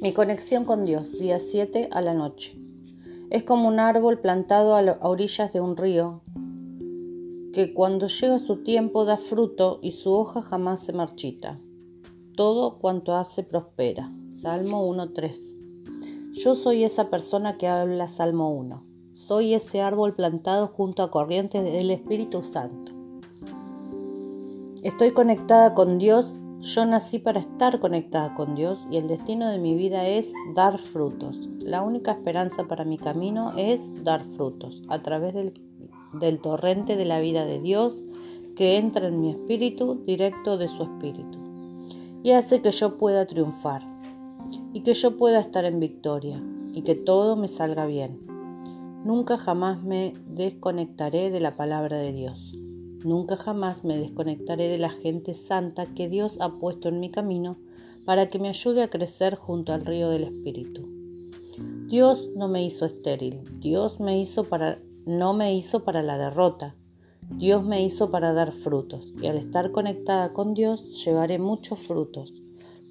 Mi conexión con Dios, día 7 a la noche. Es como un árbol plantado a orillas de un río, que cuando llega su tiempo da fruto y su hoja jamás se marchita. Todo cuanto hace prospera. Salmo 1.3. Yo soy esa persona que habla Salmo 1. Soy ese árbol plantado junto a corrientes del Espíritu Santo. Estoy conectada con Dios yo nací para estar conectada con Dios y el destino de mi vida es dar frutos. La única esperanza para mi camino es dar frutos a través del, torrente de la vida de Dios que entra en mi espíritu directo de su espíritu y hace que yo pueda triunfar y que yo pueda estar en victoria y que todo me salga bien. Nunca jamás me desconectaré de la palabra de Dios. Nunca jamás me desconectaré de la gente santa que Dios ha puesto en mi camino para que me ayude a crecer junto al río del Espíritu. Dios no me hizo estéril, Dios me hizo para, no me hizo para la derrota, Dios me hizo para dar frutos, y al estar conectada con Dios llevaré muchos frutos.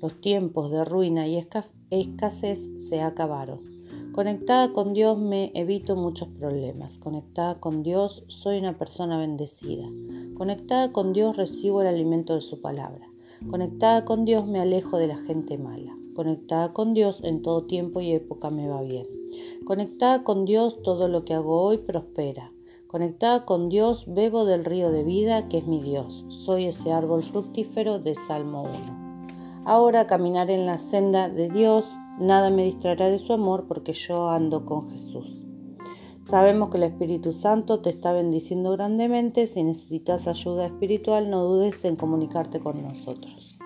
Los tiempos de ruina y escasez se acabaron. Conectada con Dios me evito muchos problemas. Conectada con Dios soy una persona bendecida. Conectada con Dios recibo el alimento de su palabra. Conectada con Dios me alejo de la gente mala. Conectada con Dios en todo tiempo y época me va bien. Conectada con Dios todo lo que hago hoy prospera. Conectada con Dios bebo del río de vida que es mi Dios. Soy ese árbol fructífero de Salmo 1. Ahora caminaré en la senda de Dios Nada me distraerá de su amor porque yo ando con Jesús. Sabemos que el Espíritu Santo te está bendiciendo grandemente. Si necesitas ayuda espiritual, no dudes en comunicarte con nosotros.